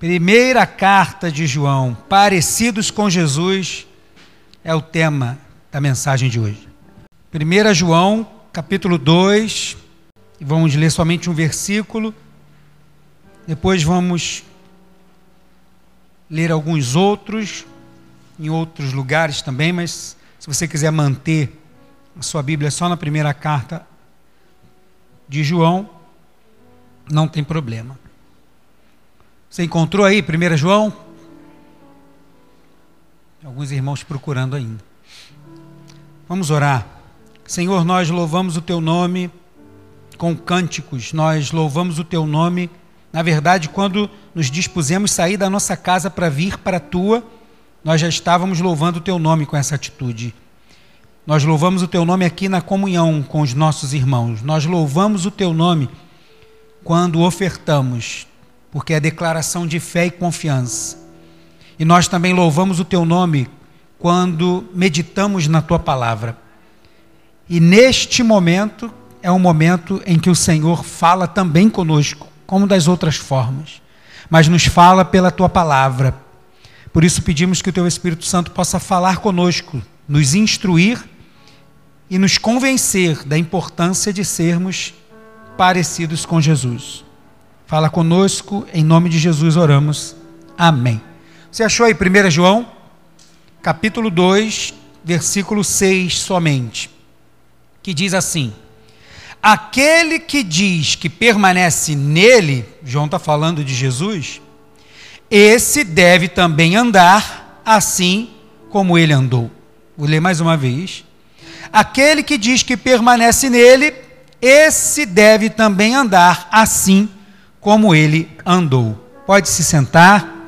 Primeira carta de João, parecidos com Jesus, é o tema da mensagem de hoje. 1 João, capítulo 2, vamos ler somente um versículo, depois vamos ler alguns outros, em outros lugares também, mas se você quiser manter a sua Bíblia só na primeira carta de João, não tem problema. Você encontrou aí 1 João? Alguns irmãos procurando ainda. Vamos orar. Senhor, nós louvamos o teu nome com cânticos, nós louvamos o teu nome. Na verdade, quando nos dispusemos sair da nossa casa para vir para a tua, nós já estávamos louvando o teu nome com essa atitude. Nós louvamos o teu nome aqui na comunhão com os nossos irmãos. Nós louvamos o teu nome quando ofertamos, porque é declaração de fé e confiança. E nós também louvamos o teu nome quando meditamos na tua palavra. E neste momento é um momento em que o Senhor fala também conosco, como das outras formas, mas nos fala pela tua palavra. Por isso pedimos que o teu Espírito Santo possa falar conosco, nos instruir e nos convencer da importância de sermos parecidos com Jesus. Fala conosco, em nome de Jesus oramos. Amém. Você achou aí 1 João, capítulo 2, versículo 6 somente, que diz assim: Aquele que diz que permanece nele, João está falando de Jesus, esse deve também andar assim como ele andou. Vou ler mais uma vez. Aquele que diz que permanece nele, esse deve também andar assim como ele andou. Pode se sentar.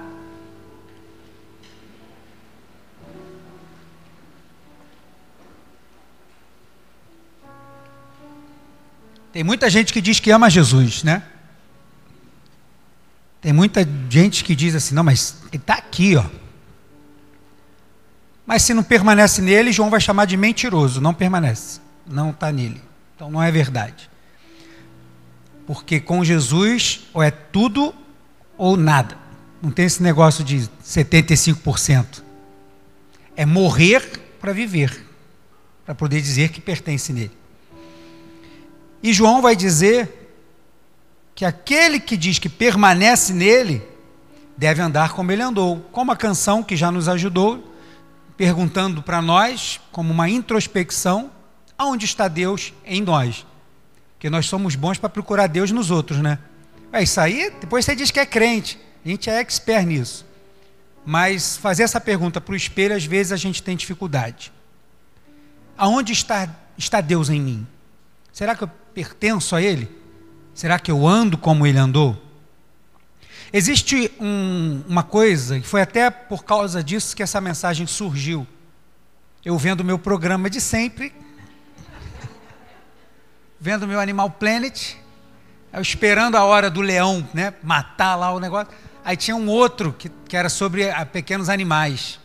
Tem muita gente que diz que ama Jesus, né? Tem muita gente que diz assim, não, mas ele está aqui, ó. Mas se não permanece nele, João vai chamar de mentiroso. Não permanece, não está nele. Então não é verdade. Porque com Jesus ou é tudo ou nada. Não tem esse negócio de 75%. É morrer para viver, para poder dizer que pertence nele. E João vai dizer que aquele que diz que permanece nele deve andar como ele andou, como a canção que já nos ajudou, perguntando para nós, como uma introspecção, aonde está Deus em nós. Porque nós somos bons para procurar Deus nos outros, né? É isso aí, depois você diz que é crente. A gente é expert nisso. Mas fazer essa pergunta para o espelho, às vezes a gente tem dificuldade. Aonde está, está Deus em mim? Será que eu pertenço a Ele? Será que eu ando como Ele andou? Existe um, uma coisa, e foi até por causa disso que essa mensagem surgiu. Eu vendo o meu programa de sempre, vendo meu Animal Planet, esperando a hora do leão, né, matar lá o negócio. Aí tinha um outro que, que era sobre a, ah, pequenos animais.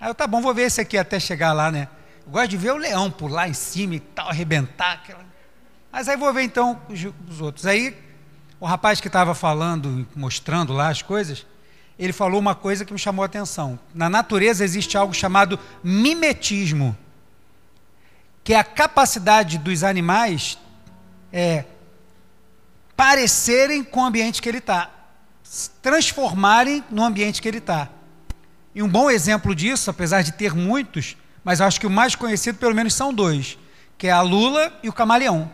Aí eu, tá bom, vou ver esse aqui até chegar lá, né? Eu gosto de ver o leão pular em cima e tal, arrebentar. Aquela... Mas aí vou ver então os, os outros. Aí o rapaz que estava falando, mostrando lá as coisas, ele falou uma coisa que me chamou a atenção. Na natureza existe algo chamado mimetismo que a capacidade dos animais é, parecerem com o ambiente que ele está, transformarem no ambiente que ele está. E um bom exemplo disso, apesar de ter muitos, mas acho que o mais conhecido pelo menos são dois, que é a lula e o camaleão.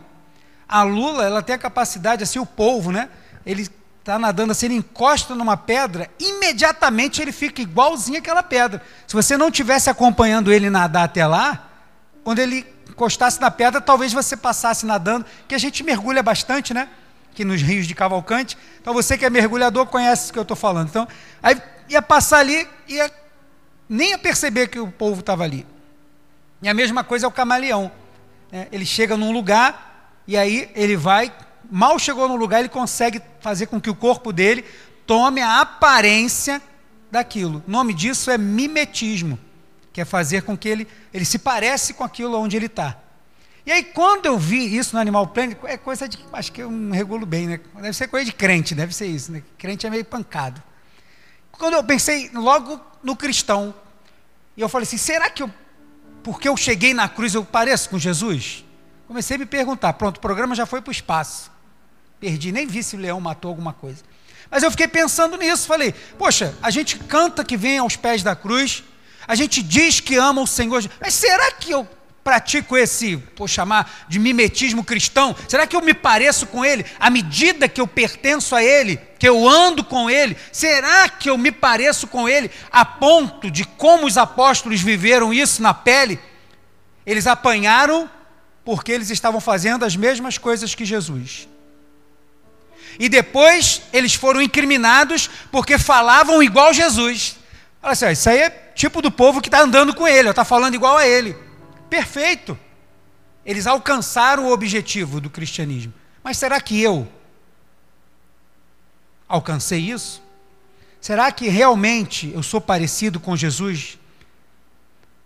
A lula, ela tem a capacidade, assim, o polvo, né? Ele está nadando assim, ele encosta numa pedra, imediatamente ele fica igualzinho aquela pedra. Se você não tivesse acompanhando ele nadar até lá, quando ele encostasse na pedra, talvez você passasse nadando, que a gente mergulha bastante, né? Aqui nos rios de Cavalcante. Então você que é mergulhador conhece o que eu estou falando. Então, aí ia passar ali, ia nem ia perceber que o povo estava ali. E a mesma coisa é o camaleão. Né? Ele chega num lugar e aí ele vai, mal chegou no lugar, ele consegue fazer com que o corpo dele tome a aparência daquilo. O nome disso é mimetismo que é fazer com que ele, ele se parece com aquilo onde ele está. E aí, quando eu vi isso no Animal Planet, é coisa de. Acho que eu não regulo bem, né? Deve ser coisa de crente, deve ser isso, né? Crente é meio pancado. Quando eu pensei logo no cristão, e eu falei assim: será que eu, porque eu cheguei na cruz, eu pareço com Jesus? Comecei a me perguntar. Pronto, o programa já foi para o espaço. Perdi, nem vi se o leão matou alguma coisa. Mas eu fiquei pensando nisso, falei: poxa, a gente canta que vem aos pés da cruz, a gente diz que ama o Senhor, mas será que eu pratico esse, vou chamar de mimetismo cristão? Será que eu me pareço com ele? À medida que eu pertenço a ele, que eu ando com ele, será que eu me pareço com ele a ponto de como os apóstolos viveram isso na pele? Eles apanharam porque eles estavam fazendo as mesmas coisas que Jesus. E depois eles foram incriminados porque falavam igual Jesus. Fala assim, isso aí é tipo do povo que está andando com ele, está falando igual a ele. Perfeito. Eles alcançaram o objetivo do cristianismo. Mas será que eu alcancei isso? Será que realmente eu sou parecido com Jesus?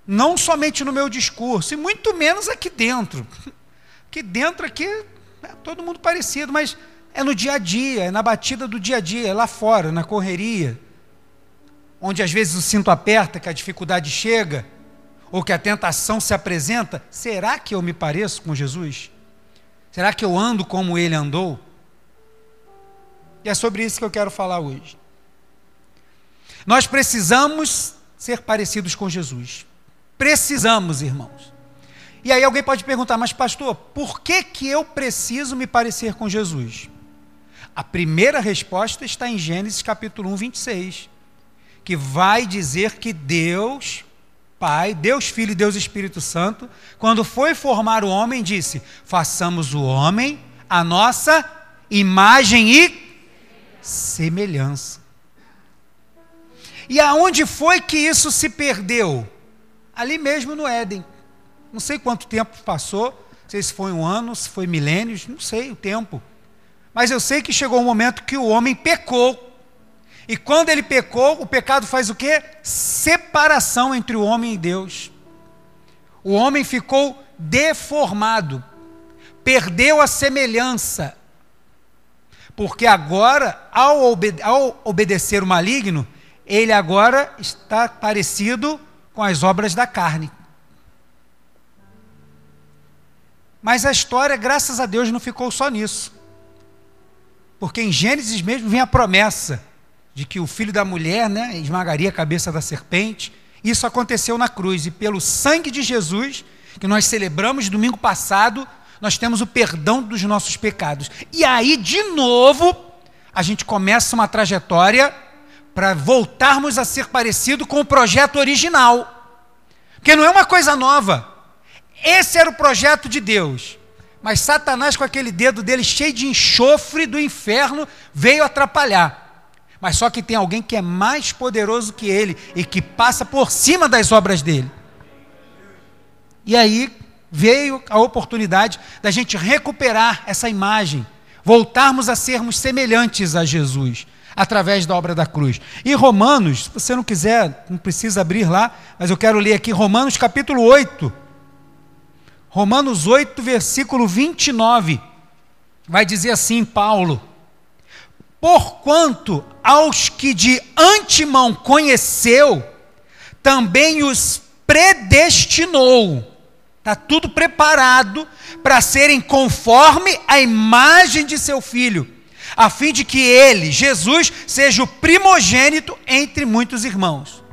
Não somente no meu discurso, e muito menos aqui dentro. Aqui dentro aqui é todo mundo parecido, mas é no dia a dia, é na batida do dia a dia, é lá fora, na correria, onde às vezes o cinto aperta, que a dificuldade chega ou que a tentação se apresenta, será que eu me pareço com Jesus? Será que eu ando como ele andou? E é sobre isso que eu quero falar hoje. Nós precisamos ser parecidos com Jesus. Precisamos, irmãos. E aí alguém pode perguntar, mas pastor, por que, que eu preciso me parecer com Jesus? A primeira resposta está em Gênesis capítulo 1, 26, que vai dizer que Deus Pai, Deus Filho e Deus Espírito Santo, quando foi formar o homem, disse: façamos o homem a nossa imagem e semelhança. E aonde foi que isso se perdeu? Ali mesmo no Éden. Não sei quanto tempo passou, não sei se foi um ano, se foi milênios, não sei o tempo. Mas eu sei que chegou um momento que o homem pecou e quando ele pecou, o pecado faz o quê? Separação entre o homem e Deus. O homem ficou deformado, perdeu a semelhança. Porque agora, ao, obede ao obedecer o maligno, ele agora está parecido com as obras da carne. Mas a história, graças a Deus, não ficou só nisso. Porque em Gênesis mesmo vem a promessa de que o filho da mulher né, esmagaria a cabeça da serpente. Isso aconteceu na cruz, e pelo sangue de Jesus, que nós celebramos domingo passado, nós temos o perdão dos nossos pecados. E aí, de novo, a gente começa uma trajetória para voltarmos a ser parecido com o projeto original. Porque não é uma coisa nova. Esse era o projeto de Deus. Mas Satanás, com aquele dedo dele cheio de enxofre do inferno, veio atrapalhar mas só que tem alguém que é mais poderoso que ele e que passa por cima das obras dele. E aí veio a oportunidade da gente recuperar essa imagem, voltarmos a sermos semelhantes a Jesus através da obra da cruz. E Romanos, se você não quiser, não precisa abrir lá, mas eu quero ler aqui Romanos capítulo 8. Romanos 8, versículo 29. Vai dizer assim, Paulo: Porquanto aos que de antemão conheceu, também os predestinou. Está tudo preparado para serem conforme a imagem de seu filho, a fim de que ele, Jesus, seja o primogênito entre muitos irmãos.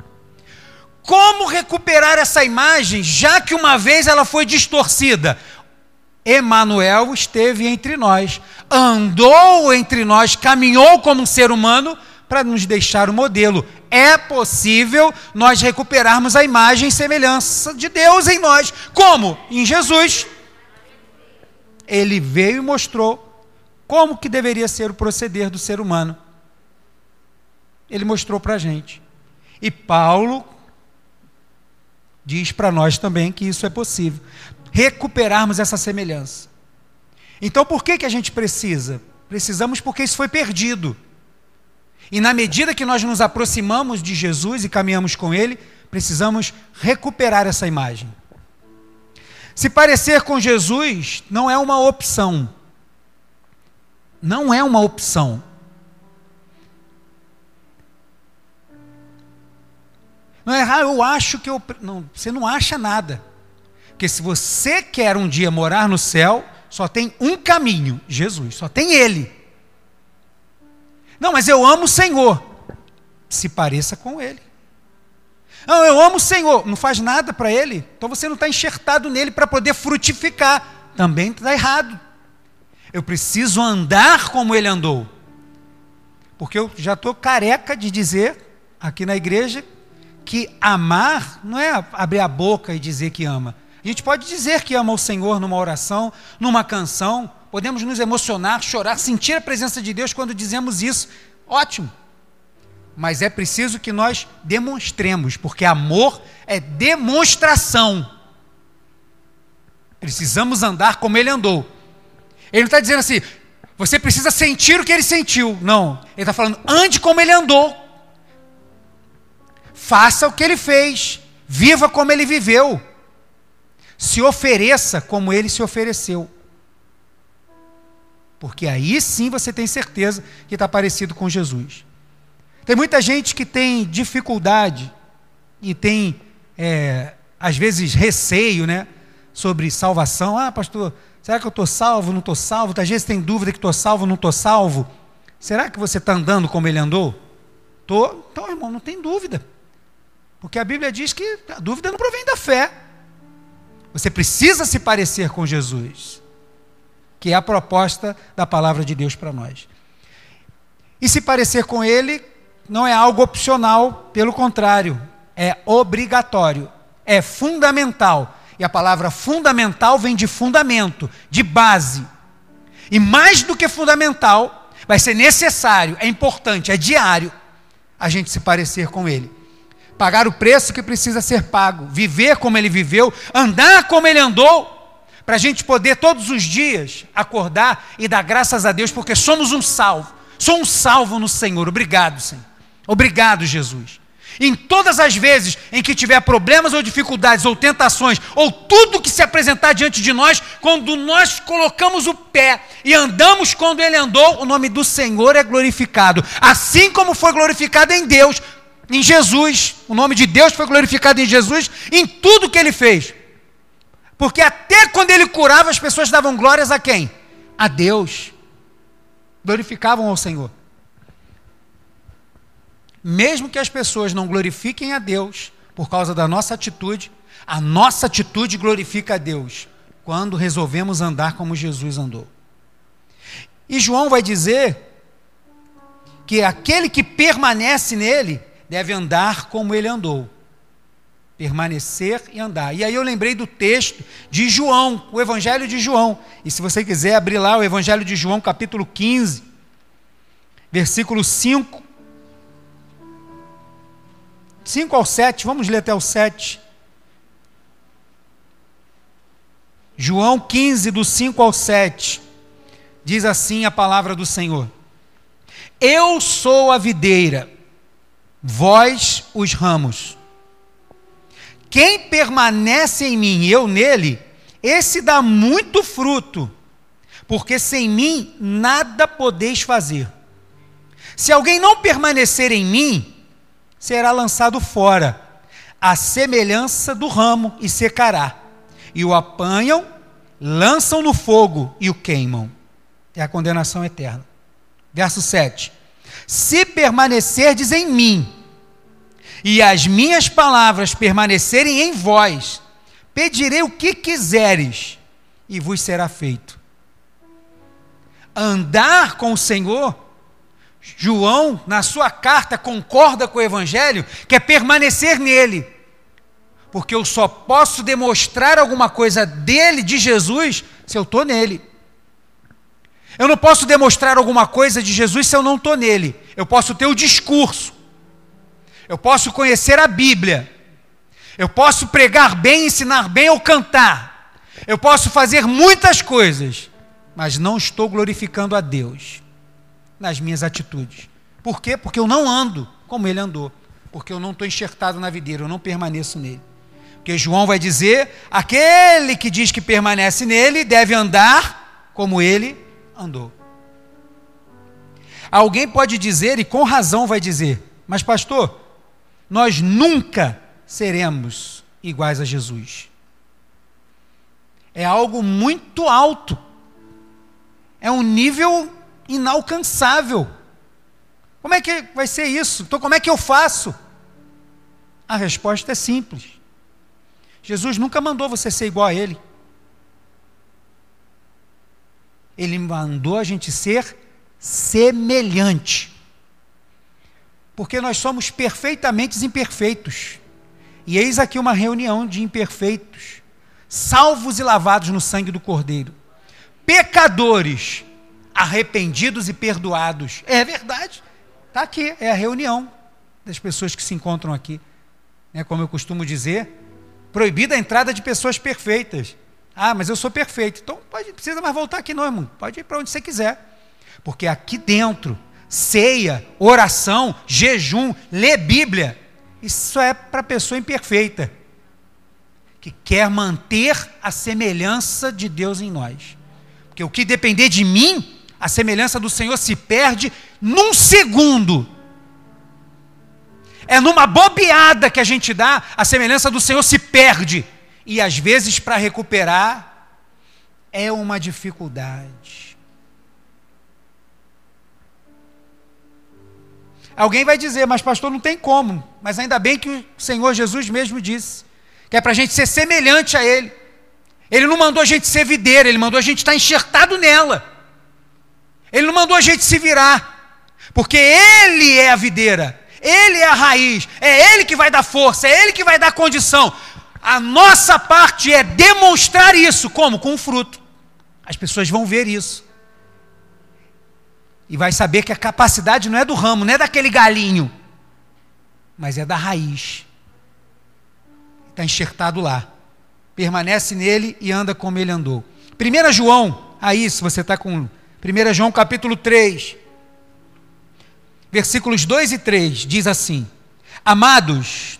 Como recuperar essa imagem, já que uma vez ela foi distorcida? Emanuel esteve entre nós, andou entre nós, caminhou como um ser humano para nos deixar o modelo. É possível nós recuperarmos a imagem e semelhança de Deus em nós. Como? Em Jesus. Ele veio e mostrou como que deveria ser o proceder do ser humano. Ele mostrou para a gente. E Paulo diz para nós também que isso é possível recuperarmos essa semelhança. Então, por que, que a gente precisa? Precisamos porque isso foi perdido. E na medida que nós nos aproximamos de Jesus e caminhamos com Ele, precisamos recuperar essa imagem. Se parecer com Jesus não é uma opção. Não é uma opção. Não é, ah, eu acho que eu. Não, você não acha nada. Porque se você quer um dia morar no céu, só tem um caminho: Jesus, só tem Ele. Não, mas eu amo o Senhor. Se pareça com Ele. Não, eu amo o Senhor. Não faz nada para Ele. Então você não está enxertado nele para poder frutificar. Também está errado. Eu preciso andar como Ele andou. Porque eu já estou careca de dizer aqui na igreja que amar não é abrir a boca e dizer que ama. A gente pode dizer que ama o Senhor numa oração, numa canção, podemos nos emocionar, chorar, sentir a presença de Deus quando dizemos isso. Ótimo. Mas é preciso que nós demonstremos, porque amor é demonstração. Precisamos andar como ele andou. Ele não está dizendo assim, você precisa sentir o que ele sentiu. Não. Ele está falando, ande como ele andou. Faça o que ele fez. Viva como ele viveu se ofereça como ele se ofereceu. Porque aí sim você tem certeza que está parecido com Jesus. Tem muita gente que tem dificuldade e tem, é, às vezes, receio né, sobre salvação. Ah, pastor, será que eu estou salvo, não estou salvo? Às vezes tem dúvida que estou salvo, não estou salvo. Será que você está andando como ele andou? Estou. Então, irmão, não tem dúvida. Porque a Bíblia diz que a dúvida não provém da fé. Você precisa se parecer com Jesus, que é a proposta da palavra de Deus para nós. E se parecer com Ele não é algo opcional, pelo contrário, é obrigatório, é fundamental. E a palavra fundamental vem de fundamento, de base. E mais do que fundamental, vai ser necessário, é importante, é diário a gente se parecer com Ele pagar o preço que precisa ser pago, viver como ele viveu, andar como ele andou, para a gente poder todos os dias acordar e dar graças a Deus, porque somos um salvo. Sou um salvo no Senhor. Obrigado, Senhor. Obrigado, Jesus. Em todas as vezes em que tiver problemas ou dificuldades ou tentações, ou tudo que se apresentar diante de nós, quando nós colocamos o pé e andamos quando ele andou, o nome do Senhor é glorificado. Assim como foi glorificado em Deus, em Jesus, o nome de Deus foi glorificado em Jesus, em tudo que ele fez. Porque até quando ele curava, as pessoas davam glórias a quem? A Deus. Glorificavam ao Senhor. Mesmo que as pessoas não glorifiquem a Deus por causa da nossa atitude, a nossa atitude glorifica a Deus quando resolvemos andar como Jesus andou. E João vai dizer que aquele que permanece nele deve andar como ele andou. Permanecer e andar. E aí eu lembrei do texto de João, o Evangelho de João. E se você quiser abrir lá o Evangelho de João, capítulo 15, versículo 5. 5 ao 7, vamos ler até o 7. João 15, do 5 ao 7, diz assim a palavra do Senhor: Eu sou a videira vós os ramos. Quem permanece em mim e eu nele, esse dá muito fruto, porque sem mim nada podeis fazer. Se alguém não permanecer em mim, será lançado fora, à semelhança do ramo, e secará. E o apanham, lançam no fogo e o queimam. É a condenação eterna. Verso 7. Se permanecerdes em mim, e as minhas palavras permanecerem em vós, pedirei o que quiseres, e vos será feito. Andar com o Senhor, João, na sua carta, concorda com o Evangelho, que é permanecer nele. Porque eu só posso demonstrar alguma coisa dele, de Jesus, se eu estou nele. Eu não posso demonstrar alguma coisa de Jesus se eu não estou nele. Eu posso ter o discurso. Eu posso conhecer a Bíblia. Eu posso pregar bem, ensinar bem ou cantar. Eu posso fazer muitas coisas, mas não estou glorificando a Deus nas minhas atitudes. Por quê? Porque eu não ando como ele andou. Porque eu não estou enxertado na videira, eu não permaneço nele. Porque João vai dizer: aquele que diz que permanece nele deve andar como ele andou. Alguém pode dizer, e com razão vai dizer, mas pastor, nós nunca seremos iguais a Jesus. É algo muito alto. É um nível inalcançável. Como é que vai ser isso? Então, como é que eu faço? A resposta é simples. Jesus nunca mandou você ser igual a Ele. Ele mandou a gente ser semelhante. Porque nós somos perfeitamente imperfeitos. E eis aqui uma reunião de imperfeitos, salvos e lavados no sangue do Cordeiro. Pecadores, arrependidos e perdoados. É verdade. Está aqui, é a reunião das pessoas que se encontram aqui. É como eu costumo dizer, proibida a entrada de pessoas perfeitas. Ah, mas eu sou perfeito. Então pode, precisa mais voltar aqui não, irmão. Pode ir para onde você quiser. Porque aqui dentro, ceia, oração, jejum, ler Bíblia, isso é para pessoa imperfeita. Que quer manter a semelhança de Deus em nós. Porque o que depender de mim, a semelhança do Senhor se perde num segundo. É numa bobeada que a gente dá, a semelhança do Senhor se perde e às vezes para recuperar é uma dificuldade. Alguém vai dizer, mas pastor, não tem como. Mas ainda bem que o Senhor Jesus mesmo disse que é para a gente ser semelhante a Ele. Ele não mandou a gente ser videira, Ele mandou a gente estar enxertado nela. Ele não mandou a gente se virar, porque Ele é a videira, Ele é a raiz, é Ele que vai dar força, é Ele que vai dar condição. A nossa parte é demonstrar isso. Como? Com fruto. As pessoas vão ver isso. E vai saber que a capacidade não é do ramo, não é daquele galinho, mas é da raiz. Está enxertado lá. Permanece nele e anda como ele andou. 1 João, aí, se você está com 1 João capítulo 3, versículos 2 e 3, diz assim: Amados,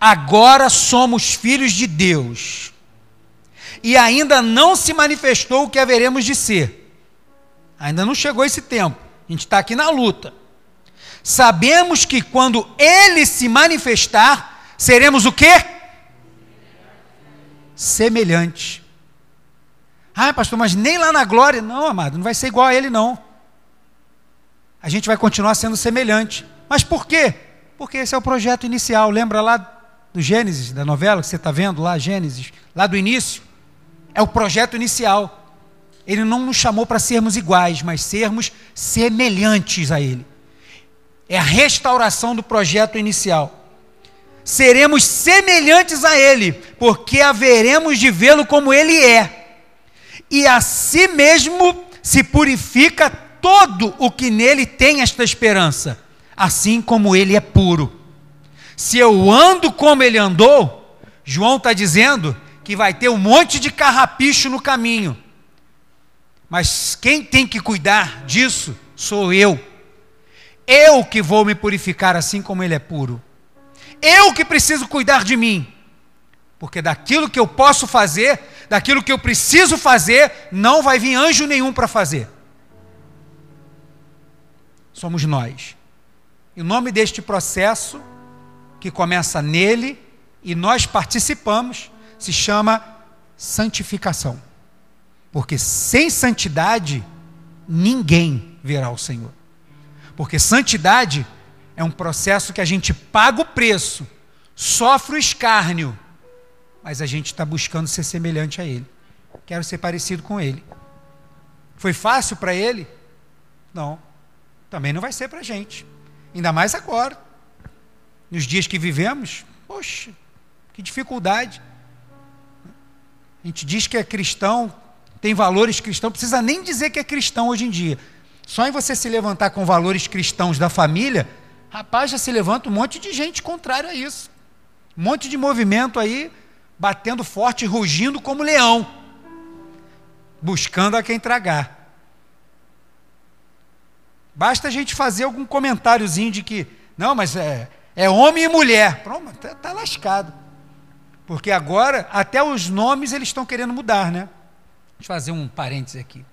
Agora somos filhos de Deus. E ainda não se manifestou o que haveremos de ser. Ainda não chegou esse tempo. A gente está aqui na luta. Sabemos que quando ele se manifestar, seremos o quê? Semelhantes. Ah, pastor, mas nem lá na glória. Não, amado, não vai ser igual a ele, não. A gente vai continuar sendo semelhante. Mas por quê? Porque esse é o projeto inicial. Lembra lá do Gênesis, da novela que você está vendo lá, Gênesis, lá do início, é o projeto inicial. Ele não nos chamou para sermos iguais, mas sermos semelhantes a Ele. É a restauração do projeto inicial. Seremos semelhantes a Ele, porque haveremos de vê-lo como Ele é. E a si mesmo se purifica todo o que nele tem esta esperança, assim como Ele é puro. Se eu ando como ele andou, João está dizendo que vai ter um monte de carrapicho no caminho. Mas quem tem que cuidar disso sou eu. Eu que vou me purificar assim como ele é puro. Eu que preciso cuidar de mim. Porque daquilo que eu posso fazer, daquilo que eu preciso fazer, não vai vir anjo nenhum para fazer. Somos nós. E o nome deste processo que começa nele e nós participamos, se chama santificação. Porque sem santidade, ninguém verá o Senhor. Porque santidade é um processo que a gente paga o preço, sofre o escárnio, mas a gente está buscando ser semelhante a Ele. Quero ser parecido com Ele. Foi fácil para Ele? Não. Também não vai ser para a gente. Ainda mais agora nos dias que vivemos, poxa, que dificuldade. A gente diz que é cristão, tem valores cristãos, precisa nem dizer que é cristão hoje em dia. Só em você se levantar com valores cristãos da família, rapaz, já se levanta um monte de gente contrária a isso. Um monte de movimento aí, batendo forte, rugindo como leão, buscando a quem tragar. Basta a gente fazer algum comentáriozinho de que, não, mas é, é homem e mulher. Pronto, está tá lascado. Porque agora, até os nomes eles estão querendo mudar, né? Deixa eu fazer um parêntese aqui.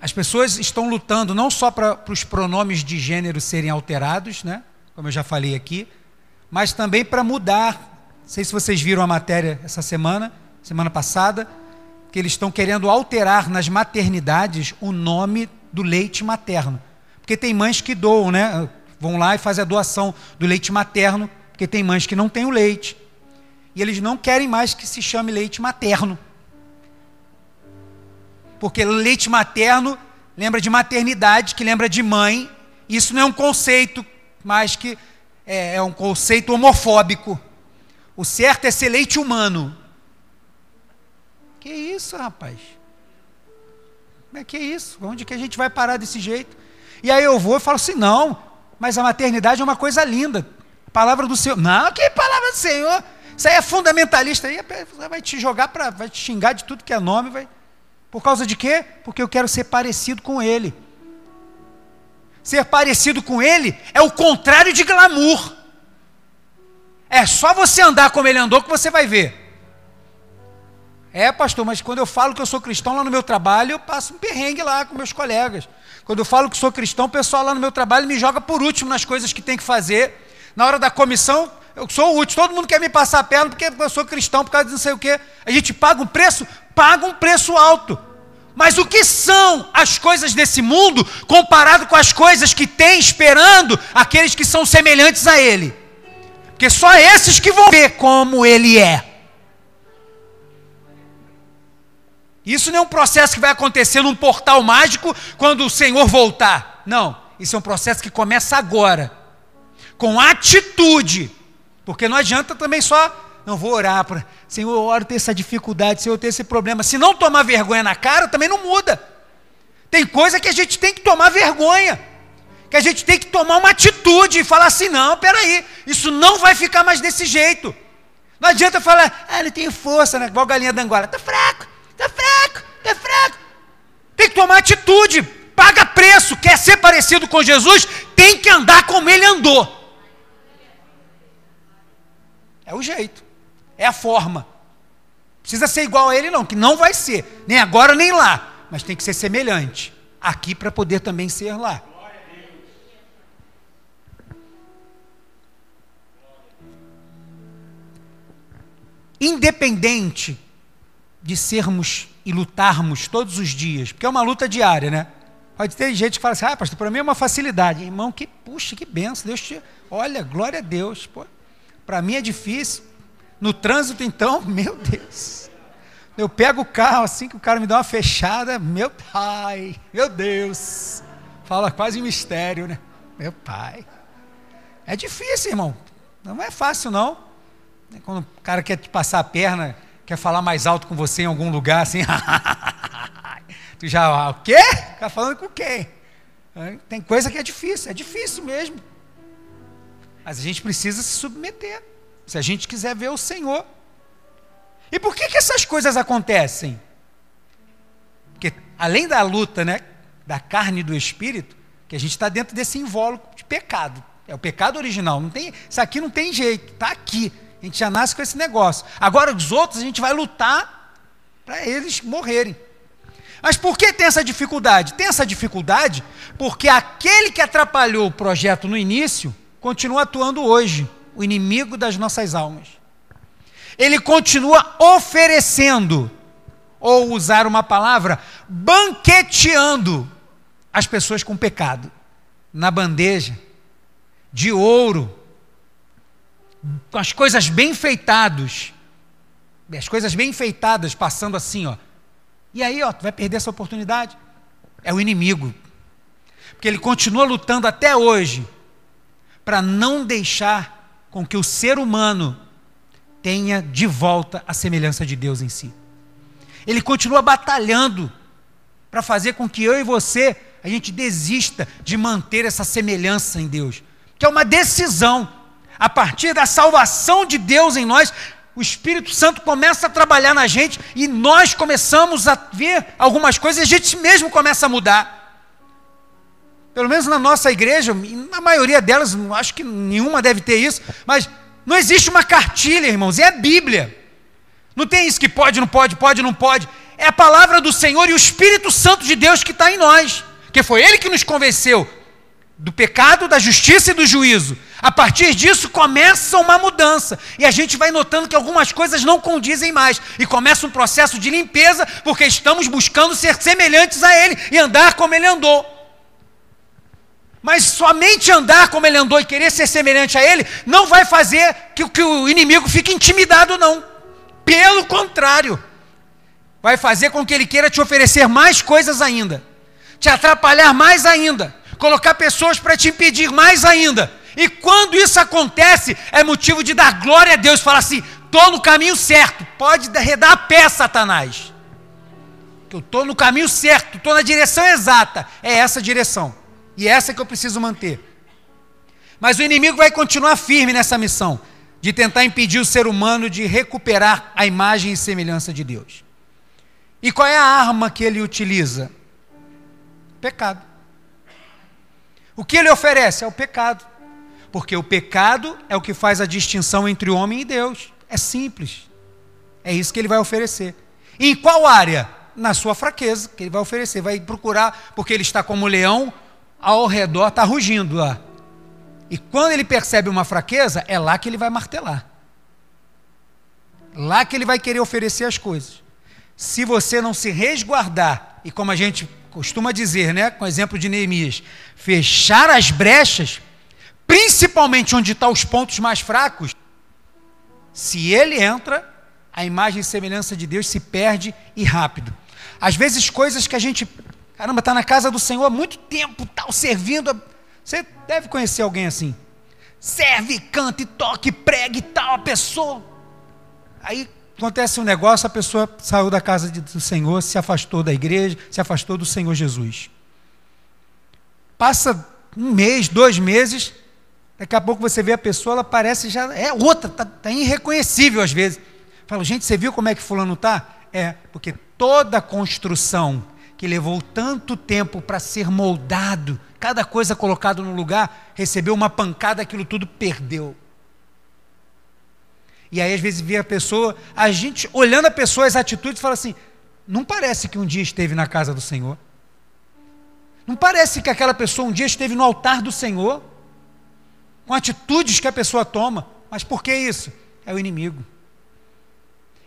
As pessoas estão lutando não só para os pronomes de gênero serem alterados, né? como eu já falei aqui, mas também para mudar. Não sei se vocês viram a matéria essa semana, semana passada, que eles estão querendo alterar nas maternidades o nome do leite materno. Porque tem mães que doam, né? Vão lá e fazem a doação do leite materno, porque tem mães que não têm o leite. E eles não querem mais que se chame leite materno. Porque leite materno lembra de maternidade, que lembra de mãe. Isso não é um conceito mais que é, é um conceito homofóbico. O certo é ser leite humano. Que isso, rapaz? Como é que é isso? Onde que a gente vai parar desse jeito? E aí eu vou e falo assim: não, mas a maternidade é uma coisa linda. Palavra do Senhor. Não, que palavra do Senhor? Isso aí é fundamentalista. Aí vai te jogar para. vai te xingar de tudo que é nome. Vai. Por causa de quê? Porque eu quero ser parecido com ele. Ser parecido com ele é o contrário de glamour. É só você andar como ele andou que você vai ver. É, pastor, mas quando eu falo que eu sou cristão lá no meu trabalho, eu passo um perrengue lá com meus colegas. Quando eu falo que sou cristão, o pessoal lá no meu trabalho me joga por último nas coisas que tem que fazer. Na hora da comissão, eu sou último. Todo mundo quer me passar a perna porque eu sou cristão, por causa de não sei o quê. A gente paga um preço? Paga um preço alto. Mas o que são as coisas desse mundo comparado com as coisas que tem esperando aqueles que são semelhantes a Ele? Porque só esses que vão ver como Ele é. Isso não é um processo que vai acontecer num portal mágico quando o Senhor voltar. Não, isso é um processo que começa agora, com atitude, porque não adianta também só, não vou orar para, Senhor, eu oro ter essa dificuldade, Senhor, ter esse problema. Se não tomar vergonha na cara, também não muda. Tem coisa que a gente tem que tomar vergonha, que a gente tem que tomar uma atitude e falar assim: não, peraí, isso não vai ficar mais desse jeito. Não adianta falar, ah, não tenho força, né? igual galinha da Angola, está fraco. Está fraco, está fraco. Tem que tomar atitude, paga preço. Quer ser parecido com Jesus? Tem que andar como ele andou. É o jeito, é a forma. Precisa ser igual a ele, não, que não vai ser, nem agora nem lá, mas tem que ser semelhante aqui para poder também ser lá. Independente de sermos e lutarmos todos os dias, porque é uma luta diária, né? Pode ter gente que fala assim, ah, pastor, para mim é uma facilidade. Irmão, que puxa, que benção, Deus te. Olha, glória a Deus. Para mim é difícil. No trânsito, então, meu Deus. Eu pego o carro assim que o cara me dá uma fechada, meu pai, meu Deus. Fala quase em mistério, né? Meu pai. É difícil, irmão. Não é fácil, não. Quando o cara quer te passar a perna, quer falar mais alto com você em algum lugar, assim, tu já, ah, o quê? Está falando com quem? Tem coisa que é difícil, é difícil mesmo. Mas a gente precisa se submeter, se a gente quiser ver o Senhor. E por que, que essas coisas acontecem? Porque além da luta, né, da carne e do espírito, que a gente está dentro desse invólucro de pecado. É o pecado original. Não tem, isso aqui não tem jeito, está aqui. A gente já nasce com esse negócio. Agora, os outros, a gente vai lutar para eles morrerem. Mas por que tem essa dificuldade? Tem essa dificuldade porque aquele que atrapalhou o projeto no início continua atuando hoje, o inimigo das nossas almas. Ele continua oferecendo, ou usar uma palavra, banqueteando as pessoas com pecado na bandeja de ouro, com as coisas bem enfeitadas, as coisas bem enfeitadas passando assim, ó. E aí, ó, tu vai perder essa oportunidade. É o inimigo. Porque ele continua lutando até hoje para não deixar com que o ser humano tenha de volta a semelhança de Deus em si. Ele continua batalhando para fazer com que eu e você a gente desista de manter essa semelhança em Deus, que é uma decisão a partir da salvação de Deus em nós, o Espírito Santo começa a trabalhar na gente e nós começamos a ver algumas coisas e a gente mesmo começa a mudar. Pelo menos na nossa igreja, na maioria delas, acho que nenhuma deve ter isso, mas não existe uma cartilha, irmãos, é a Bíblia. Não tem isso que pode, não pode, pode, não pode. É a palavra do Senhor e o Espírito Santo de Deus que está em nós, que foi Ele que nos convenceu do pecado, da justiça e do juízo. A partir disso começa uma mudança. E a gente vai notando que algumas coisas não condizem mais. E começa um processo de limpeza, porque estamos buscando ser semelhantes a Ele e andar como Ele andou. Mas somente andar como Ele andou e querer ser semelhante a Ele não vai fazer que, que o inimigo fique intimidado, não. Pelo contrário, vai fazer com que ele queira te oferecer mais coisas ainda, te atrapalhar mais ainda colocar pessoas para te impedir mais ainda. E quando isso acontece, é motivo de dar glória a Deus, falar assim: estou no caminho certo, pode arredar a pé, Satanás. Que eu estou no caminho certo, estou na direção exata. É essa direção. E é essa que eu preciso manter. Mas o inimigo vai continuar firme nessa missão de tentar impedir o ser humano de recuperar a imagem e semelhança de Deus. E qual é a arma que ele utiliza? Pecado. O que ele oferece? É o pecado. Porque o pecado é o que faz a distinção entre o homem e Deus. É simples. É isso que ele vai oferecer. E em qual área? Na sua fraqueza, que ele vai oferecer. Vai procurar, porque ele está como leão, ao redor está rugindo lá. E quando ele percebe uma fraqueza, é lá que ele vai martelar. Lá que ele vai querer oferecer as coisas. Se você não se resguardar, e como a gente costuma dizer, né, com o exemplo de Neemias, fechar as brechas, principalmente onde estão os pontos mais fracos, se ele entra, a imagem e semelhança de Deus se perde e rápido. Às vezes coisas que a gente, caramba, está na casa do Senhor há muito tempo, tal, servindo. Você deve conhecer alguém assim. Serve, canta e toque, pregue e tal, a pessoa. Aí acontece um negócio, a pessoa saiu da casa do Senhor, se afastou da igreja, se afastou do Senhor Jesus. Passa um mês, dois meses, daqui a pouco você vê a pessoa, ela parece já é outra, está tá irreconhecível às vezes. Fala, gente, você viu como é que fulano está? É, porque toda construção que levou tanto tempo para ser moldado, cada coisa colocada no lugar, recebeu uma pancada, aquilo tudo perdeu. E aí, às vezes, vê a pessoa, a gente, olhando a pessoa, as atitudes, fala assim: não parece que um dia esteve na casa do Senhor. Não parece que aquela pessoa um dia esteve no altar do Senhor, com atitudes que a pessoa toma. Mas por que isso? É o inimigo.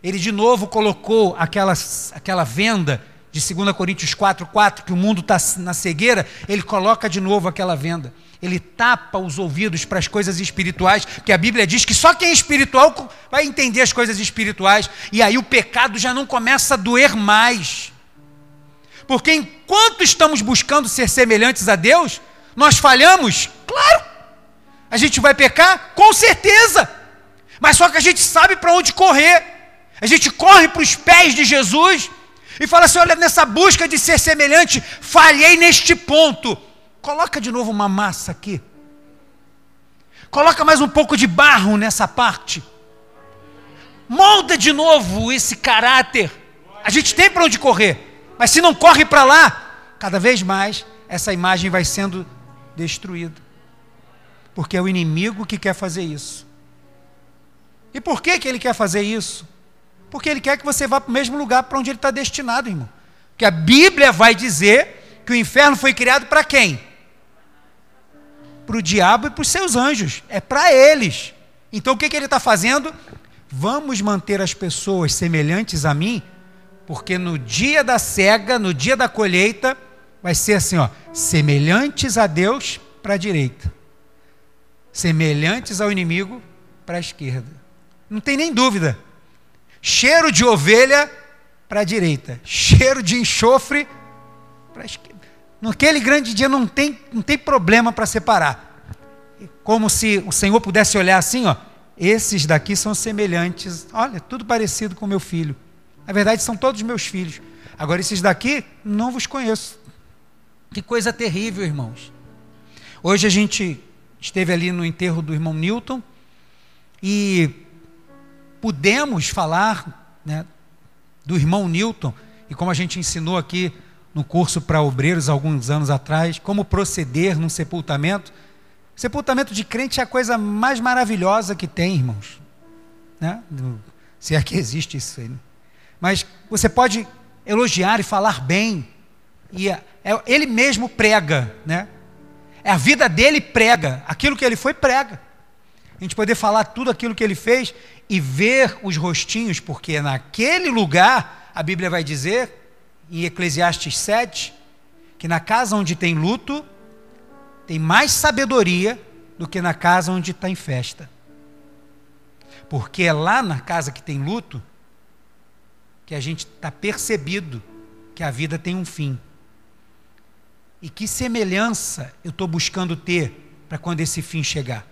Ele de novo colocou aquela, aquela venda de 2 Coríntios 4,4, que o mundo está na cegueira, ele coloca de novo aquela venda ele tapa os ouvidos para as coisas espirituais, porque a Bíblia diz que só quem é espiritual vai entender as coisas espirituais, e aí o pecado já não começa a doer mais. Porque enquanto estamos buscando ser semelhantes a Deus, nós falhamos? Claro! A gente vai pecar? Com certeza! Mas só que a gente sabe para onde correr. A gente corre para os pés de Jesus e fala assim: olha, nessa busca de ser semelhante, falhei neste ponto. Coloca de novo uma massa aqui. Coloca mais um pouco de barro nessa parte. Molda de novo esse caráter. A gente tem para onde correr, mas se não corre para lá, cada vez mais essa imagem vai sendo destruída. Porque é o inimigo que quer fazer isso. E por que, que ele quer fazer isso? Porque ele quer que você vá para o mesmo lugar para onde ele está destinado, irmão. Que a Bíblia vai dizer que o inferno foi criado para quem? para o diabo e para os seus anjos, é para eles. Então o que, que ele está fazendo? Vamos manter as pessoas semelhantes a mim, porque no dia da cega, no dia da colheita, vai ser assim, ó, semelhantes a Deus para a direita, semelhantes ao inimigo para a esquerda. Não tem nem dúvida. Cheiro de ovelha para a direita, cheiro de enxofre para a esquerda. Naquele grande dia não tem, não tem problema para separar. Como se o Senhor pudesse olhar assim, ó, esses daqui são semelhantes, olha, tudo parecido com meu filho. Na verdade, são todos meus filhos. Agora, esses daqui, não vos conheço. Que coisa terrível, irmãos. Hoje a gente esteve ali no enterro do irmão Newton e pudemos falar né, do irmão Newton, e como a gente ensinou aqui no curso para obreiros alguns anos atrás, como proceder num sepultamento. Sepultamento de crente é a coisa mais maravilhosa que tem, irmãos. Né? Se é que existe isso aí. Né? Mas você pode elogiar e falar bem. E é, é, ele mesmo prega, né? É a vida dele prega, aquilo que ele foi prega. A gente poder falar tudo aquilo que ele fez e ver os rostinhos, porque naquele lugar, a Bíblia vai dizer, em Eclesiastes 7, que na casa onde tem luto, tem mais sabedoria do que na casa onde está em festa. Porque é lá na casa que tem luto que a gente está percebido que a vida tem um fim. E que semelhança eu estou buscando ter para quando esse fim chegar?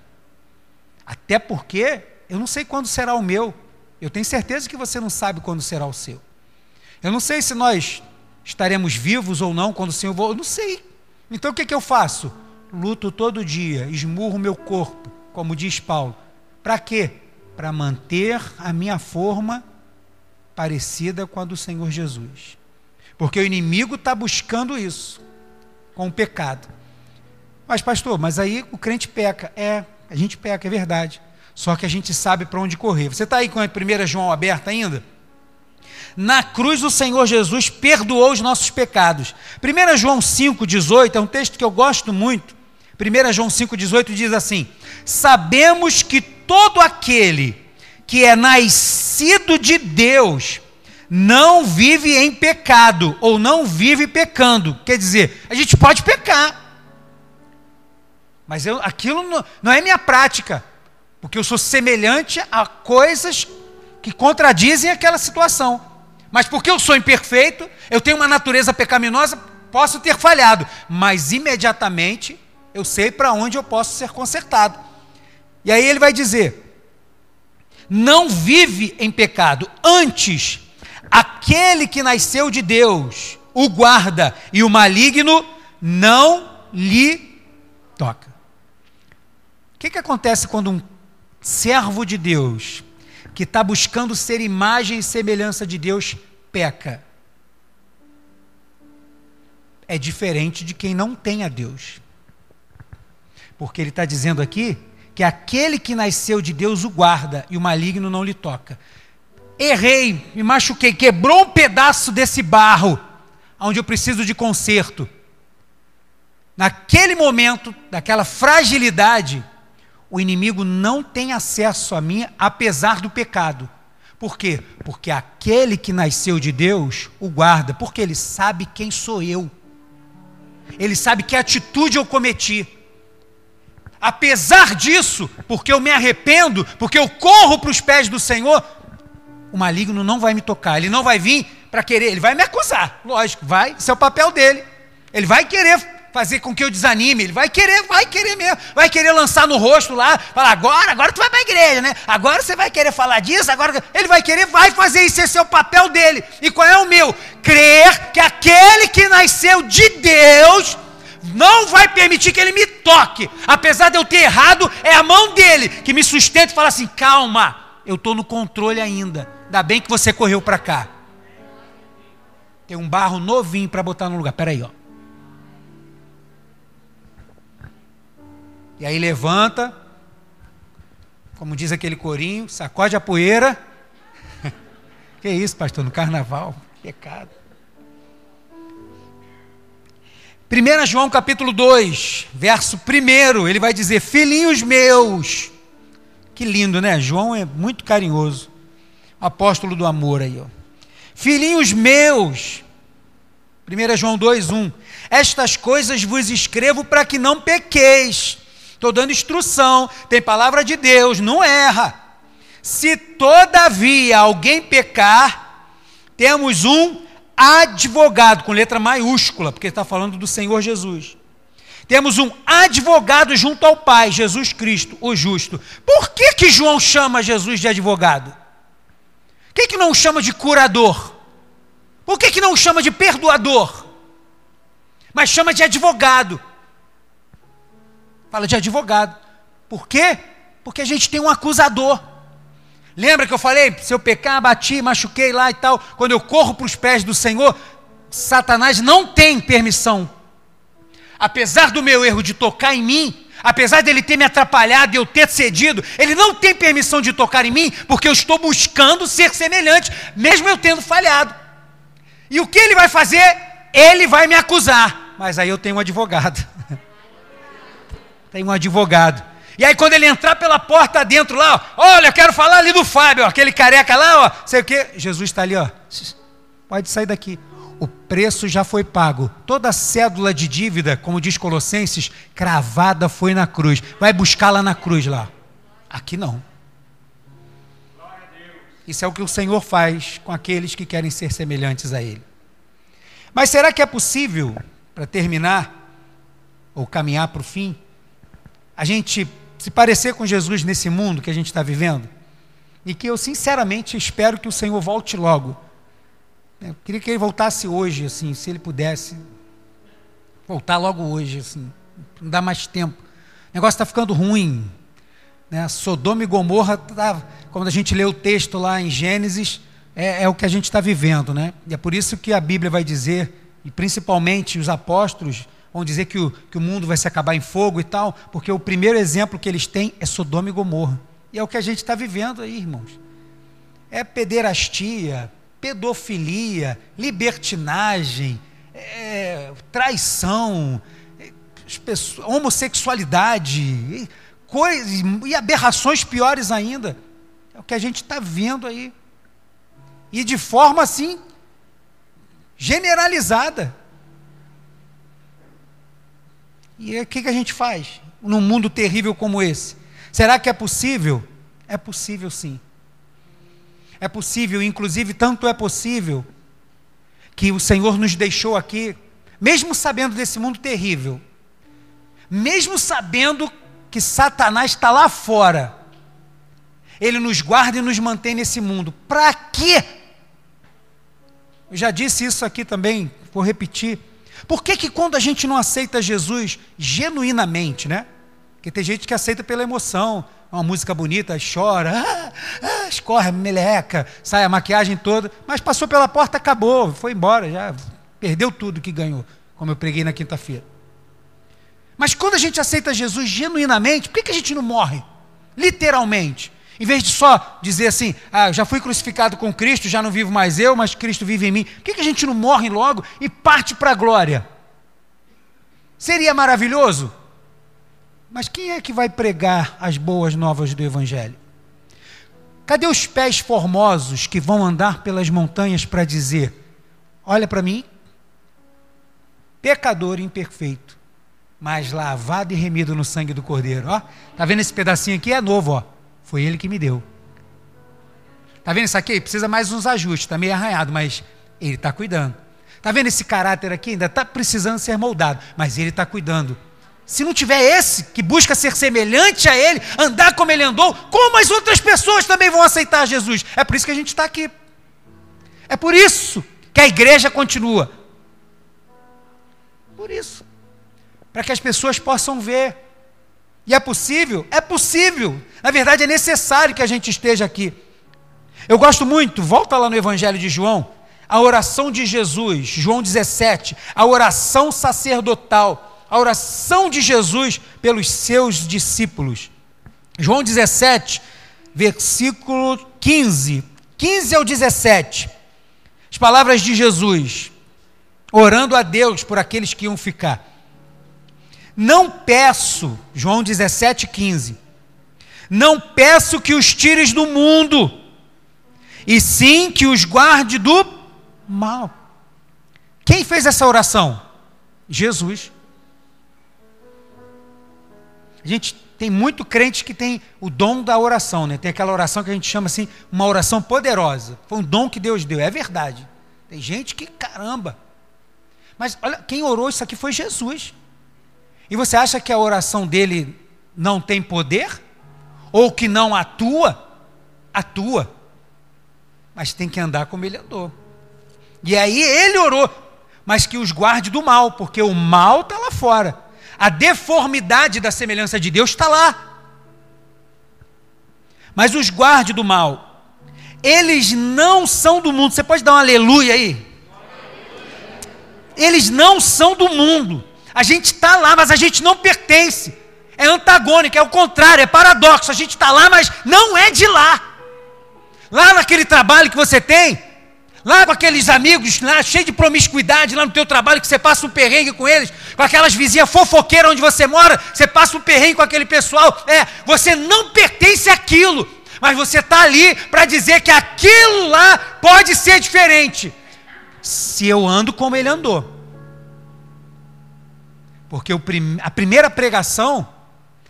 Até porque eu não sei quando será o meu. Eu tenho certeza que você não sabe quando será o seu. Eu não sei se nós estaremos vivos ou não quando o Senhor voltar. Eu não sei. Então o que, que eu faço? Luto todo dia, esmurro meu corpo, como diz Paulo. Para quê? Para manter a minha forma parecida com a do Senhor Jesus. Porque o inimigo está buscando isso, com o pecado. Mas, pastor, mas aí o crente peca. É, a gente peca, é verdade. Só que a gente sabe para onde correr. Você está aí com a 1 João aberta ainda? Na cruz o Senhor Jesus perdoou os nossos pecados. 1 João 5,18 é um texto que eu gosto muito. 1 João 5,18 diz assim: Sabemos que todo aquele que é nascido de Deus não vive em pecado ou não vive pecando. Quer dizer, a gente pode pecar, mas eu, aquilo não, não é minha prática, porque eu sou semelhante a coisas que contradizem aquela situação. Mas porque eu sou imperfeito, eu tenho uma natureza pecaminosa, posso ter falhado, mas imediatamente eu sei para onde eu posso ser consertado. E aí ele vai dizer: não vive em pecado, antes, aquele que nasceu de Deus o guarda, e o maligno não lhe toca. O que, que acontece quando um servo de Deus, que está buscando ser imagem e semelhança de Deus, peca? É diferente de quem não tem a Deus. Porque ele está dizendo aqui que aquele que nasceu de Deus o guarda e o maligno não lhe toca. Errei, me machuquei, quebrou um pedaço desse barro, onde eu preciso de conserto. Naquele momento, daquela fragilidade, o inimigo não tem acesso a mim, apesar do pecado. Por quê? Porque aquele que nasceu de Deus o guarda, porque ele sabe quem sou eu. Ele sabe que atitude eu cometi apesar disso, porque eu me arrependo, porque eu corro para os pés do Senhor, o maligno não vai me tocar, ele não vai vir para querer, ele vai me acusar, lógico, vai, esse é o papel dele. Ele vai querer fazer com que eu desanime, ele vai querer, vai querer mesmo, vai querer lançar no rosto lá, falar agora, agora tu vai para a igreja, né? Agora você vai querer falar disso, agora ele vai querer, vai fazer isso, esse é o papel dele. E qual é o meu? Crer que aquele que nasceu de Deus não vai permitir que ele me toque. Apesar de eu ter errado, é a mão dele que me sustenta e fala assim: calma, eu estou no controle ainda. Ainda bem que você correu para cá. Tem um barro novinho para botar no lugar. Peraí, ó. E aí levanta, como diz aquele corinho, sacode a poeira. que isso, pastor, no carnaval? Pecado. 1 João capítulo 2, verso 1, ele vai dizer: Filhinhos meus. Que lindo, né? João é muito carinhoso. Apóstolo do amor aí, ó. Filhinhos meus. 1 João 2, 1. Estas coisas vos escrevo para que não pequeis. Estou dando instrução, tem palavra de Deus, não erra. Se todavia alguém pecar, temos um advogado, com letra maiúscula, porque está falando do Senhor Jesus. Temos um advogado junto ao Pai, Jesus Cristo, o justo. Por que, que João chama Jesus de advogado? Por que, que não chama de curador? Por que, que não chama de perdoador? Mas chama de advogado. Fala de advogado. Por quê? Porque a gente tem um acusador. Lembra que eu falei? Se eu pecar, bati, machuquei lá e tal. Quando eu corro para os pés do Senhor, Satanás não tem permissão. Apesar do meu erro de tocar em mim, apesar dele ter me atrapalhado e eu ter cedido, ele não tem permissão de tocar em mim, porque eu estou buscando ser semelhante, mesmo eu tendo falhado. E o que ele vai fazer? Ele vai me acusar. Mas aí eu tenho um advogado. tem um advogado. E aí, quando ele entrar pela porta dentro lá, ó, olha, eu quero falar ali do Fábio, ó, aquele careca lá, ó, sei o quê. Jesus está ali, ó. Pode sair daqui. Preço já foi pago. Toda cédula de dívida, como diz Colossenses, cravada foi na cruz. Vai buscar lá na cruz lá. Aqui não. Isso é o que o Senhor faz com aqueles que querem ser semelhantes a Ele. Mas será que é possível, para terminar, ou caminhar para o fim, a gente se parecer com Jesus nesse mundo que a gente está vivendo? E que eu sinceramente espero que o Senhor volte logo. Eu queria que ele voltasse hoje, assim, se ele pudesse. Voltar logo hoje, assim. Não dá mais tempo. O negócio está ficando ruim. Né? Sodoma e Gomorra, tá, quando a gente lê o texto lá em Gênesis, é, é o que a gente está vivendo. Né? E é por isso que a Bíblia vai dizer, e principalmente os apóstolos, vão dizer que o, que o mundo vai se acabar em fogo e tal, porque o primeiro exemplo que eles têm é Sodoma e Gomorra. E é o que a gente está vivendo aí, irmãos. É pederastia, pedofilia, libertinagem, é, traição, é, homossexualidade, coisas, e aberrações piores ainda. É o que a gente está vendo aí. E de forma assim, generalizada. E o que, que a gente faz num mundo terrível como esse? Será que é possível? É possível sim. É possível, inclusive, tanto é possível, que o Senhor nos deixou aqui, mesmo sabendo desse mundo terrível, mesmo sabendo que Satanás está lá fora, ele nos guarda e nos mantém nesse mundo. Para quê? Eu já disse isso aqui também, vou repetir. Por que, que quando a gente não aceita Jesus genuinamente, né? Porque tem gente que aceita pela emoção, uma música bonita, chora, ah, ah, escorre meleca, sai a maquiagem toda, mas passou pela porta, acabou, foi embora, já perdeu tudo que ganhou, como eu preguei na quinta-feira. Mas quando a gente aceita Jesus genuinamente, por que, que a gente não morre? Literalmente. Em vez de só dizer assim, ah, já fui crucificado com Cristo, já não vivo mais eu, mas Cristo vive em mim. Por que, que a gente não morre logo e parte para a glória? Seria maravilhoso? Mas quem é que vai pregar as boas novas do Evangelho? Cadê os pés formosos que vão andar pelas montanhas para dizer: Olha para mim, pecador imperfeito, mas lavado e remido no sangue do Cordeiro. Ó, tá vendo esse pedacinho aqui? É novo, ó. Foi ele que me deu. Tá vendo isso aqui? Precisa mais uns ajustes, tá meio arranhado, mas ele está cuidando. Tá vendo esse caráter aqui? Ainda está precisando ser moldado, mas ele está cuidando. Se não tiver esse que busca ser semelhante a ele, andar como ele andou, como as outras pessoas também vão aceitar Jesus? É por isso que a gente está aqui. É por isso que a igreja continua. Por isso para que as pessoas possam ver. E é possível? É possível. Na verdade, é necessário que a gente esteja aqui. Eu gosto muito, volta lá no Evangelho de João, a oração de Jesus, João 17, a oração sacerdotal, a oração de Jesus pelos seus discípulos. João 17, versículo 15, 15 ao 17. As palavras de Jesus, orando a Deus por aqueles que iam ficar. Não peço, João 17, 15, não peço que os tires do mundo, e sim que os guarde do mal. Quem fez essa oração? Jesus. A gente tem muito crente que tem o dom da oração, né? Tem aquela oração que a gente chama assim, uma oração poderosa. Foi um dom que Deus deu, é verdade. Tem gente que, caramba. Mas olha, quem orou isso aqui foi Jesus. E você acha que a oração dele não tem poder? Ou que não atua? Atua. Mas tem que andar como ele andou. E aí ele orou, mas que os guarde do mal, porque o mal está lá fora. A deformidade da semelhança de Deus está lá. Mas os guarde do mal. Eles não são do mundo. Você pode dar um aleluia aí? Eles não são do mundo a gente está lá, mas a gente não pertence. É antagônico, é o contrário, é paradoxo. A gente está lá, mas não é de lá. Lá naquele trabalho que você tem, lá com aqueles amigos, lá cheio de promiscuidade, lá no teu trabalho, que você passa um perrengue com eles, com aquelas vizinhas fofoqueiras onde você mora, você passa um perrengue com aquele pessoal. É, você não pertence àquilo, mas você está ali para dizer que aquilo lá pode ser diferente. Se eu ando como ele andou. Porque a primeira pregação,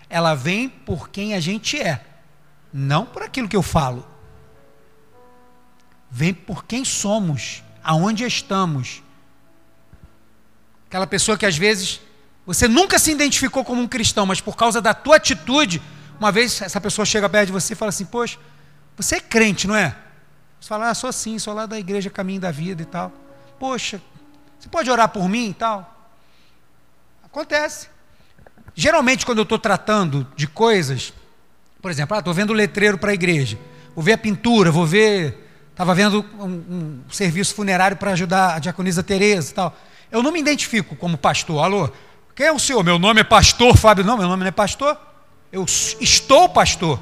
ela vem por quem a gente é, não por aquilo que eu falo vem por quem somos, aonde estamos. Aquela pessoa que às vezes você nunca se identificou como um cristão, mas por causa da tua atitude, uma vez essa pessoa chega perto de você e fala assim: Poxa, você é crente, não é? Você fala: Ah, sou sim, sou lá da igreja Caminho da Vida e tal. Poxa, você pode orar por mim e tal? Acontece. Geralmente, quando eu estou tratando de coisas, por exemplo, ah, estou vendo o letreiro para a igreja, vou ver a pintura, vou ver Estava vendo um, um, serviço funerário para ajudar a diaconisa Tereza e tal. Eu não me identifico como pastor. Alô, quem é o senhor? Meu nome é pastor Fábio. Não, meu nome não é pastor. Eu estou pastor.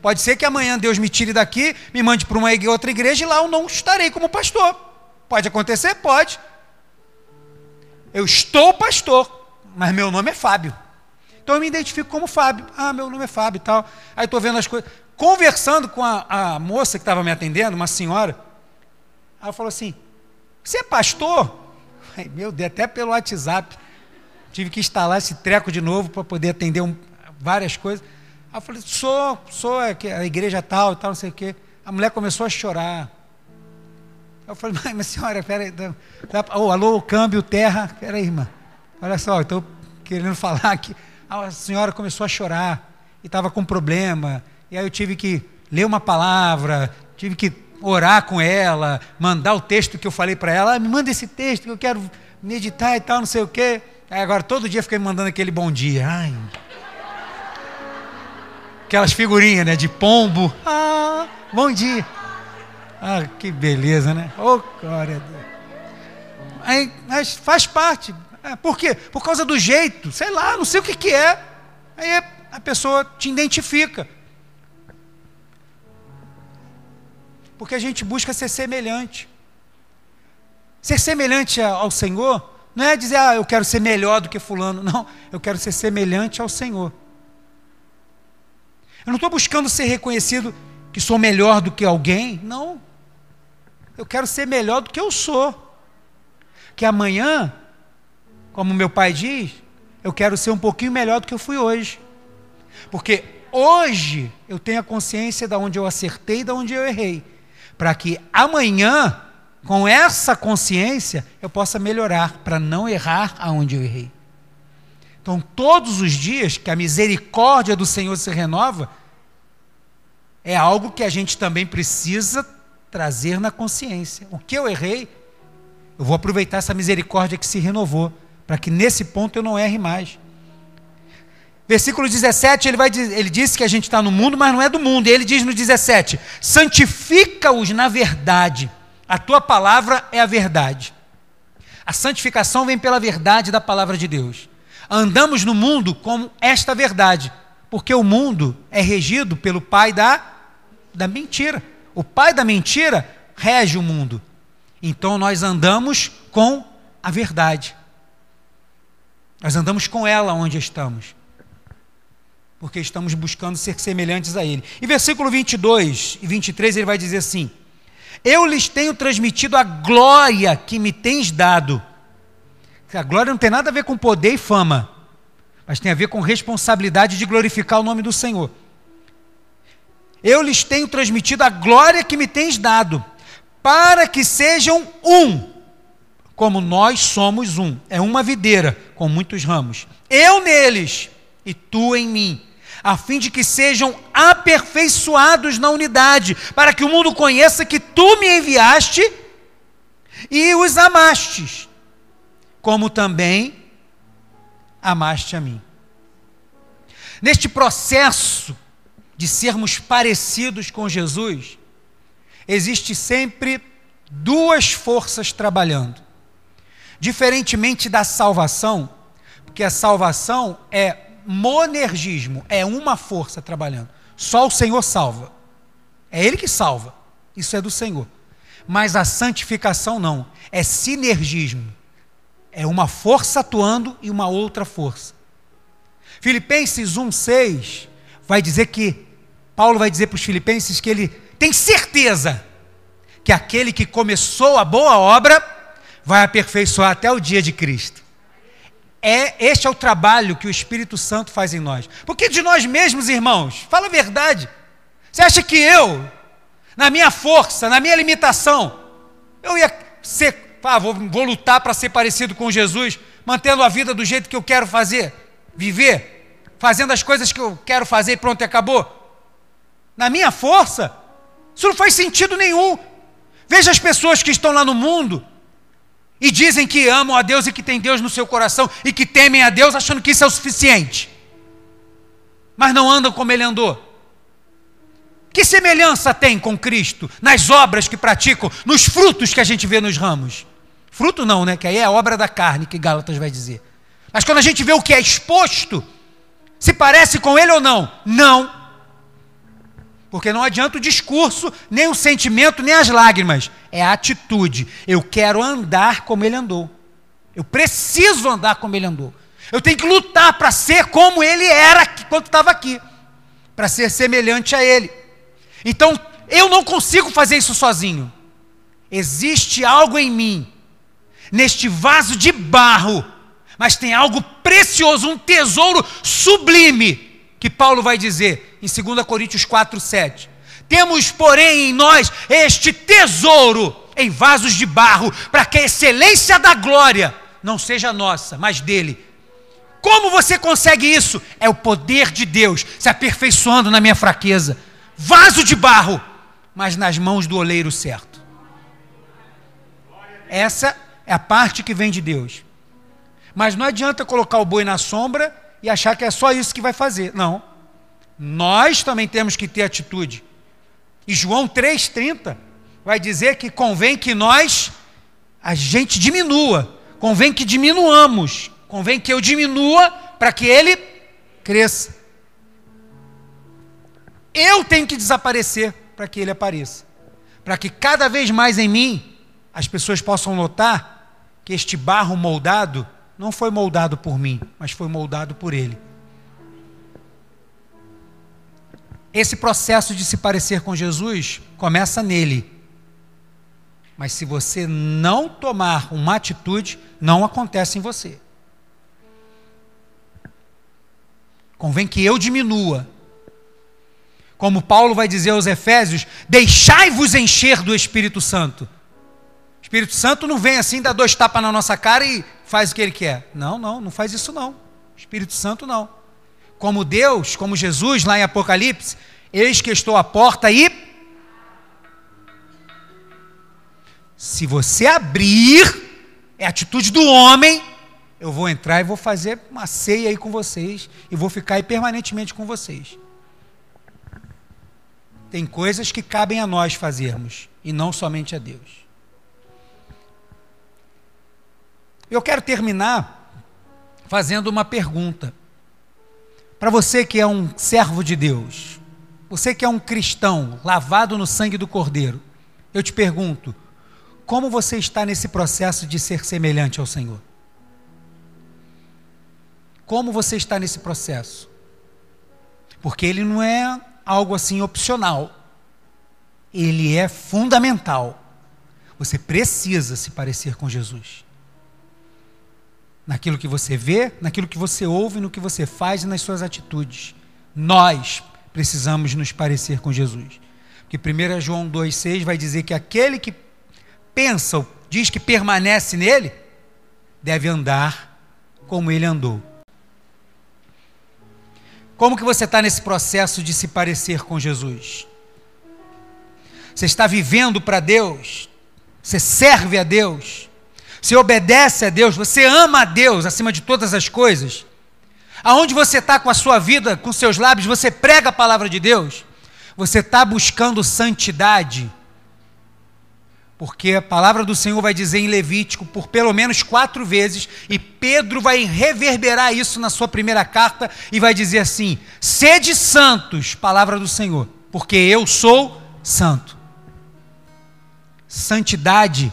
Pode ser que amanhã Deus me tire daqui, me mande para uma outra igreja e lá eu não estarei como pastor. Pode acontecer? Pode. Eu estou pastor, mas meu nome é Fábio. Então eu me identifico como Fábio. Ah, meu nome é Fábio e tal. Aí estou vendo as coisas conversando com a, a moça que estava me atendendo, uma senhora, ela falou assim: Você é pastor? Ai, meu Deus, até pelo WhatsApp. Tive que instalar esse treco de novo para poder atender um, várias coisas. Aí eu falei: Sou, sou a igreja tal tal, não sei o quê. A mulher começou a chorar. Eu falei: Mas, mas senhora, peraí. Oh, alô, câmbio, terra. Peraí, irmã. Olha só, estou querendo falar aqui. A senhora começou a chorar e estava com problema e aí eu tive que ler uma palavra, tive que orar com ela, mandar o texto que eu falei para ela, ah, me manda esse texto que eu quero meditar e tal, não sei o quê. Aí agora todo dia fiquei me mandando aquele bom dia. Ai. Aquelas figurinhas, né, de pombo. Ah, bom dia. Ah, que beleza, né? Oh, glória a Deus. Aí, mas faz parte. É, por quê? Por causa do jeito, sei lá, não sei o que, que é. Aí a pessoa te identifica. Porque a gente busca ser semelhante. Ser semelhante ao Senhor não é dizer, ah, eu quero ser melhor do que Fulano. Não, eu quero ser semelhante ao Senhor. Eu não estou buscando ser reconhecido que sou melhor do que alguém. Não. Eu quero ser melhor do que eu sou. Que amanhã, como meu pai diz, eu quero ser um pouquinho melhor do que eu fui hoje. Porque hoje eu tenho a consciência de onde eu acertei e de onde eu errei para que amanhã, com essa consciência, eu possa melhorar, para não errar aonde eu errei. Então, todos os dias que a misericórdia do Senhor se renova, é algo que a gente também precisa trazer na consciência. O que eu errei, eu vou aproveitar essa misericórdia que se renovou, para que nesse ponto eu não erre mais. Versículo 17, ele, vai, ele diz que a gente está no mundo, mas não é do mundo. E ele diz no 17: santifica-os na verdade. A tua palavra é a verdade. A santificação vem pela verdade da palavra de Deus. Andamos no mundo como esta verdade, porque o mundo é regido pelo pai da, da mentira. O pai da mentira rege o mundo. Então nós andamos com a verdade. Nós andamos com ela onde estamos porque estamos buscando ser semelhantes a Ele. E versículo 22 e 23 ele vai dizer assim: Eu lhes tenho transmitido a glória que me tens dado. A glória não tem nada a ver com poder e fama, mas tem a ver com responsabilidade de glorificar o nome do Senhor. Eu lhes tenho transmitido a glória que me tens dado, para que sejam um, como nós somos um. É uma videira com muitos ramos. Eu neles e tu em mim a fim de que sejam aperfeiçoados na unidade, para que o mundo conheça que tu me enviaste e os amastes, como também amaste a mim. Neste processo de sermos parecidos com Jesus, existe sempre duas forças trabalhando. Diferentemente da salvação, porque a salvação é monergismo, é uma força trabalhando. Só o Senhor salva. É Ele que salva. Isso é do Senhor. Mas a santificação não, é sinergismo. É uma força atuando e uma outra força. Filipenses 1,6 vai dizer que, Paulo vai dizer para os filipenses que ele tem certeza que aquele que começou a boa obra vai aperfeiçoar até o dia de Cristo. É, este é o trabalho que o Espírito Santo faz em nós. Porque de nós mesmos, irmãos, fala a verdade. Você acha que eu, na minha força, na minha limitação, eu ia ser, ah, vou, vou lutar para ser parecido com Jesus, mantendo a vida do jeito que eu quero fazer, viver, fazendo as coisas que eu quero fazer e pronto, e acabou. Na minha força, isso não faz sentido nenhum. Veja as pessoas que estão lá no mundo e dizem que amam a Deus e que têm Deus no seu coração e que temem a Deus achando que isso é o suficiente, mas não andam como ele andou. Que semelhança tem com Cristo nas obras que praticam, nos frutos que a gente vê nos ramos? Fruto não, né? Que aí é a obra da carne que Gálatas vai dizer. Mas quando a gente vê o que é exposto, se parece com ele ou não? Não. Porque não adianta o discurso, nem o sentimento, nem as lágrimas. É a atitude. Eu quero andar como ele andou. Eu preciso andar como ele andou. Eu tenho que lutar para ser como ele era quando estava aqui. Para ser semelhante a ele. Então, eu não consigo fazer isso sozinho. Existe algo em mim, neste vaso de barro, mas tem algo precioso, um tesouro sublime que Paulo vai dizer em 2 Coríntios 4, 7. Temos, porém, em nós este tesouro em vasos de barro, para que a excelência da glória não seja nossa, mas dele. Como você consegue isso? É o poder de Deus se aperfeiçoando na minha fraqueza. Vaso de barro, mas nas mãos do oleiro certo. Essa é a parte que vem de Deus. Mas não adianta colocar o boi na sombra e achar que é só isso que vai fazer. Não. Nós também temos que ter atitude. E João 3,30 vai dizer que convém que nós, a gente diminua, convém que diminuamos, convém que eu diminua para que ele cresça. Eu tenho que desaparecer para que ele apareça. Para que cada vez mais em mim as pessoas possam notar que este barro moldado não foi moldado por mim, mas foi moldado por Ele. Esse processo de se parecer com Jesus começa nele. Mas se você não tomar uma atitude, não acontece em você. Convém que eu diminua. Como Paulo vai dizer aos Efésios: deixai-vos encher do Espírito Santo. Espírito Santo não vem assim, dá dois tapas na nossa cara e faz o que ele quer. Não, não, não faz isso não. Espírito Santo não. Como Deus, como Jesus lá em Apocalipse, eis que estou à porta e se você abrir, é atitude do homem, eu vou entrar e vou fazer uma ceia aí com vocês e vou ficar aí permanentemente com vocês. Tem coisas que cabem a nós fazermos e não somente a Deus. Eu quero terminar fazendo uma pergunta. Para você que é um servo de Deus, você que é um cristão lavado no sangue do Cordeiro, eu te pergunto: como você está nesse processo de ser semelhante ao Senhor? Como você está nesse processo? Porque ele não é algo assim opcional, ele é fundamental. Você precisa se parecer com Jesus naquilo que você vê, naquilo que você ouve, no que você faz e nas suas atitudes. Nós precisamos nos parecer com Jesus. Porque 1 João 2,6 vai dizer que aquele que pensa, diz que permanece nele, deve andar como ele andou. Como que você está nesse processo de se parecer com Jesus? Você está vivendo para Deus? Você serve a Deus? Você obedece a Deus, você ama a Deus acima de todas as coisas, aonde você está com a sua vida, com seus lábios, você prega a palavra de Deus, você está buscando santidade, porque a palavra do Senhor vai dizer em Levítico por pelo menos quatro vezes, e Pedro vai reverberar isso na sua primeira carta e vai dizer assim: sede santos, palavra do Senhor, porque eu sou santo. Santidade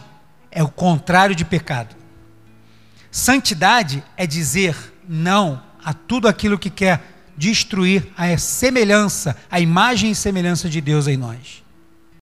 é o contrário de pecado. Santidade é dizer não a tudo aquilo que quer destruir a semelhança, a imagem e semelhança de Deus em nós.